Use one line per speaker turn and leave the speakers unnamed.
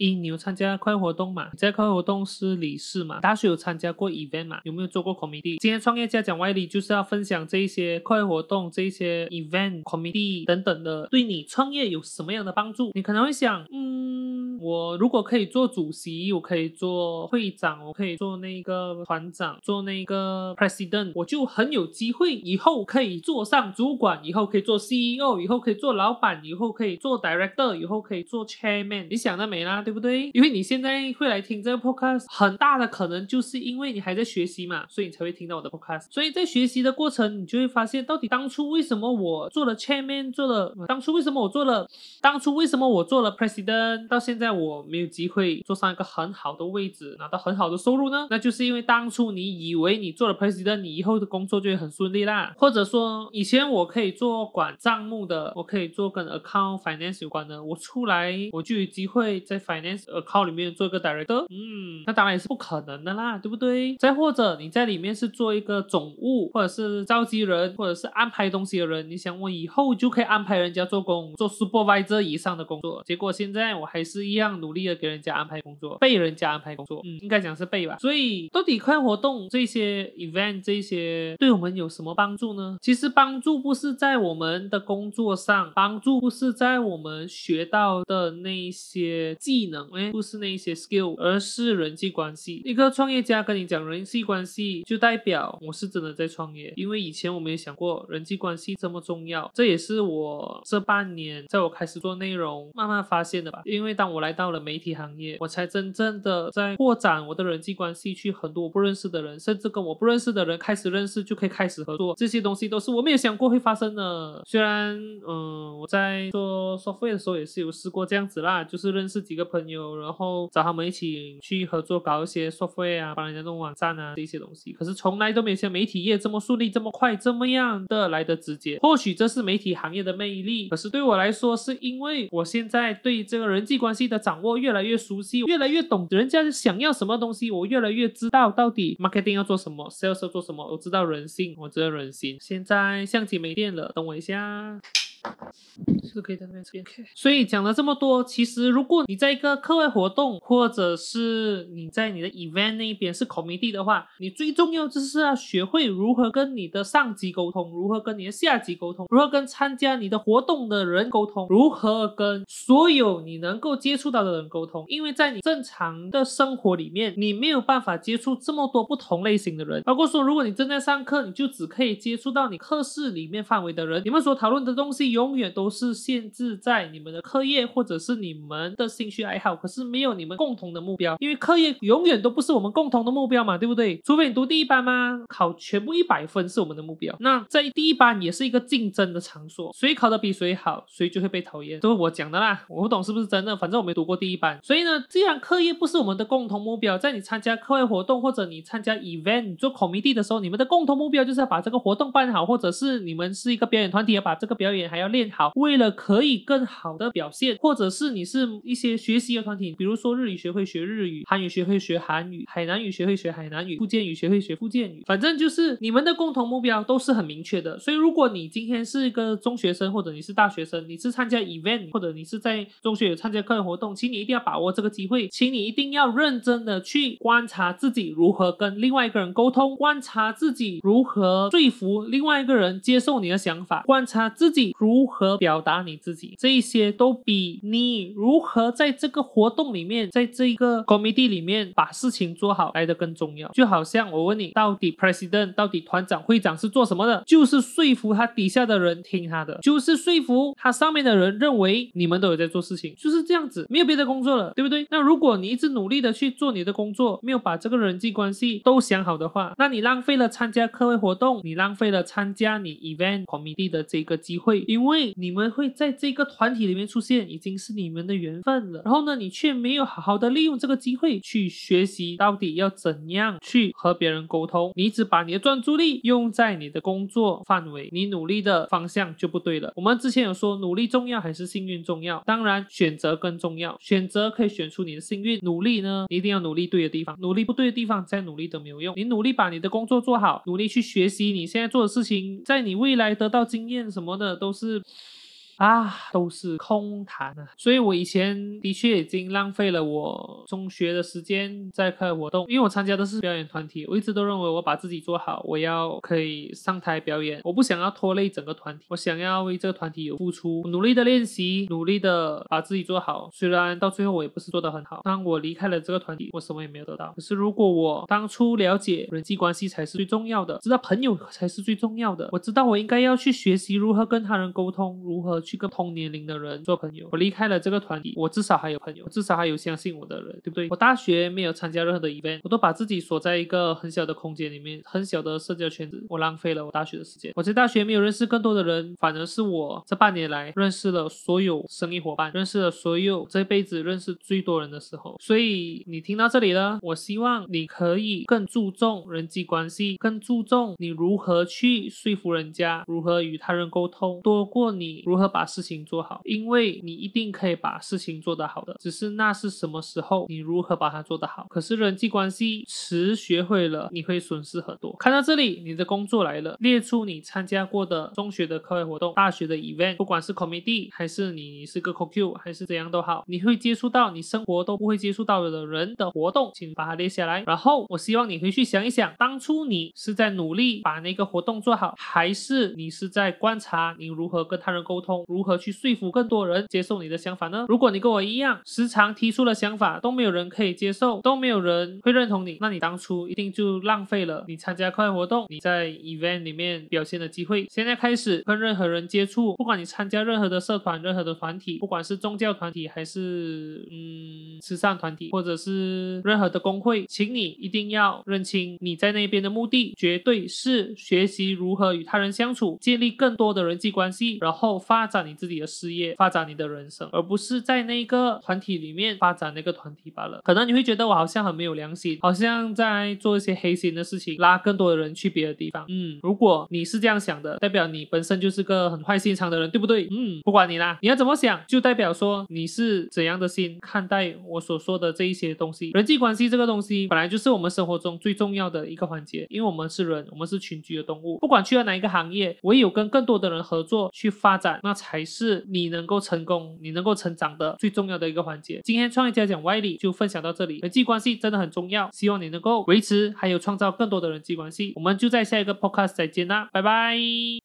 一，你有参加快活动嘛？在快活动是理事嘛？大学有参加过 event 嘛？有没有做过 committee？今天创业家讲外力就是要分享这一些快活动、这一些 event、committee 等等的，对你创业有什么样的帮助？你可能会想，嗯，我如果可以做主席，我可以做会长，我可以做那个团长，做那个 president，我就很有机会，以后可以做上主管，以后可以做 CEO，以后可以做老板，以后可以做 director，以后可以做 chairman。你想得美啦，对不对？因为你现在会来听这个 podcast，很大的可能就是因为你还在学习嘛，所以你才会听到我的 podcast。所以在学习的过程，你就会发现，到底当初为什么我做了 chairman，做了当初为什么我做了，当初为什么我做了 president，到现在我没有机会坐上一个很好的位置，拿到很好的收入呢？那就是因为当初你以为你做了 president，你以后的工作就会很顺利啦。或者说，以前我可以做管账目的，我可以做跟 account finance 有关的，我出来我就有机会在 finance account 里面做一个 director。嗯，那当然也是不可能的啦，对不对？再或者你在里面是做一个总务，或者是召集人，或者是安排东西的人，你想我以后就可以安排人家做工，做 supervisor 以上的工作，结果现在我还是一样努力的给人家安排工作，被人家安排工作，嗯，应该讲是被吧。所以到底快活动这些 event 这些对我们有什么帮助呢？其实帮助不是在我们的工作上，帮助不是在我们学到的那些技能，哎，不是那一些 skill，而是人际关系。一个创业家跟你讲人际关系，就代表我是真的在创业，因为以前我没有想过人际关系这么重要，这也是我这半年在我开始做内容慢慢发现的吧。因为当我来来到了媒体行业，我才真正的在扩展我的人际关系，去很多我不认识的人，甚至跟我不认识的人开始认识，就可以开始合作。这些东西都是我没有想过会发生的。虽然，嗯，我在做 software 的时候也是有试过这样子啦，就是认识几个朋友，然后找他们一起去合作搞一些 software 啊，帮人家弄网站啊这些东西。可是从来都没有像媒体业这么顺利、这么快、这么样的来的直接。或许这是媒体行业的魅力，可是对我来说，是因为我现在对这个人际关系的掌握越来越熟悉，越来越懂人家想要什么东西，我越来越知道到底 marketing 要做什么，sales 要做什么，我知道人性，我知道人心。现在相机没电了，等我一下。是可以在那边吃。所以讲了这么多，其实如果你在一个课外活动，或者是你在你的 event 那一边是 committee 的话，你最重要就是要学会如何跟你的上级沟通，如何跟你的下级沟通，如何跟参加你的活动的人沟通，如何跟所有你能够接触到的人沟通。因为在你正常的生活里面，你没有办法接触这么多不同类型的人。包括说，如果你正在上课，你就只可以接触到你课室里面范围的人，你们所讨论的东西永远都是。限制在你们的课业或者是你们的兴趣爱好，可是没有你们共同的目标，因为课业永远都不是我们共同的目标嘛，对不对？除非你读第一班吗？考全部一百分是我们的目标。那在第一班也是一个竞争的场所，谁考的比谁好，谁就会被讨厌，都是我讲的啦。我不懂是不是真的，反正我没读过第一班。所以呢，既然课业不是我们的共同目标，在你参加课外活动或者你参加 event 做 committee 的时候，你们的共同目标就是要把这个活动办好，或者是你们是一个表演团体，要把这个表演还要练好，为了可以更好的表现，或者是你是一些学习的团体，比如说日语学会学日语，韩语学会学韩语，海南语学会学海南语，福建语学会学福建语，反正就是你们的共同目标都是很明确的。所以如果你今天是一个中学生，或者你是大学生，你是参加 event，或者你是在中学有参加课外活动，请你一定要把握这个机会，请你一定要认真的去观察自己如何跟另外一个人沟通，观察自己如何说服另外一个人接受你的想法，观察自己如如何表达你自己。这一些都比你如何在这个活动里面，在这个 committee 里面把事情做好来的更重要。就好像我问你，到底 president 到底团长、会长是做什么的？就是说服他底下的人听他的，就是说服他上面的人认为你们都有在做事情，就是这样子，没有别的工作了，对不对？那如果你一直努力的去做你的工作，没有把这个人际关系都想好的话，那你浪费了参加课外活动，你浪费了参加你 event committee 的这个机会，因因为你们会在这个。团体里面出现已经是你们的缘分了，然后呢，你却没有好好的利用这个机会去学习到底要怎样去和别人沟通，你只把你的专注力用在你的工作范围，你努力的方向就不对了。我们之前有说努力重要还是幸运重要？当然选择更重要，选择可以选出你的幸运，努力呢一定要努力对的地方，努力不对的地方再努力都没有用。你努力把你的工作做好，努力去学习你现在做的事情，在你未来得到经验什么的都是。是啊，都是空谈啊。所以我以前的确已经浪费了我中学的时间在课外活动，因为我参加的是表演团体，我一直都认为我把自己做好，我要可以上台表演，我不想要拖累整个团体，我想要为这个团体有付出，努力的练习，努力的把自己做好。虽然到最后我也不是做得很好，当我离开了这个团体，我什么也没有得到。可是如果我当初了解人际关系才是最重要的，知道朋友才是最重要的，我知道我应该要去学习如何跟他人沟通，如何去跟同年龄的人做朋友。我离开了这个团体，我至少还有朋友，至少还有相信我的人，对不对？我大学没有参加任何的 event，我都把自己锁在一个很小的空间里面，很小的社交圈子，我浪费了我大学的时间。我在大学没有认识更多的人，反而是我这半年来认识了所有生意伙伴，认识了所有这辈子认识最多人的时候。所以你听到这里了，我希望你可以更注重人际关系，更注重你如何去说服人家，如何与他人沟通，多过你如何把把事情做好，因为你一定可以把事情做得好的，只是那是什么时候，你如何把它做得好。可是人际关系迟学会了，你会损失很多。看到这里，你的工作来了，列出你参加过的中学的课外活动、大学的 event，不管是 committee 还是你是个 COQ 还是怎样都好，你会接触到你生活都不会接触到的人的活动，请把它列下来。然后我希望你回去想一想，当初你是在努力把那个活动做好，还是你是在观察你如何跟他人沟通，如何去说服更多人接受你的想法呢？如果你跟我一样，时常提出了想法都没有人可以接受，都没有人会认同你，那你当初一定就浪费了你参加课外活动，你在 event 里面表现的机会。现在开始跟任何人接触，不管你参加任何的社团、任何的团体，不管是宗教团体还是嗯慈善团体，或者是任何的工会，请你一定要认清你在那边的目的，绝对是学习如何与他人相处，建立更多的人际关系，然后发展你自己的事业，发展你的人生，而不是在那个团体里面发展那个团体罢了。可能你会觉得我好像很没有良心，好像在做一些黑心的事情，拉更多的人去别的地方。嗯，如果你是这样想的，代表你本身就是个很坏心肠的人，对不对？嗯，不管你啦，你要怎么想，就代表说你是怎样的心看待我所说的这一些东西。人际关系这个东西本来就是我们生活中最重要的一个环节，因为我们是人，我们是群居的动物。不管去了哪一个行业，唯有跟更多的人合作去发展，那才是你能够成功、你能够成长的最重要的一个环节。今天创业家讲歪理就分享到这里，人际关系真的很重要，希望你能够维持还有创造更多的人际关系。我们就在下一个 podcast 再见啦，拜拜。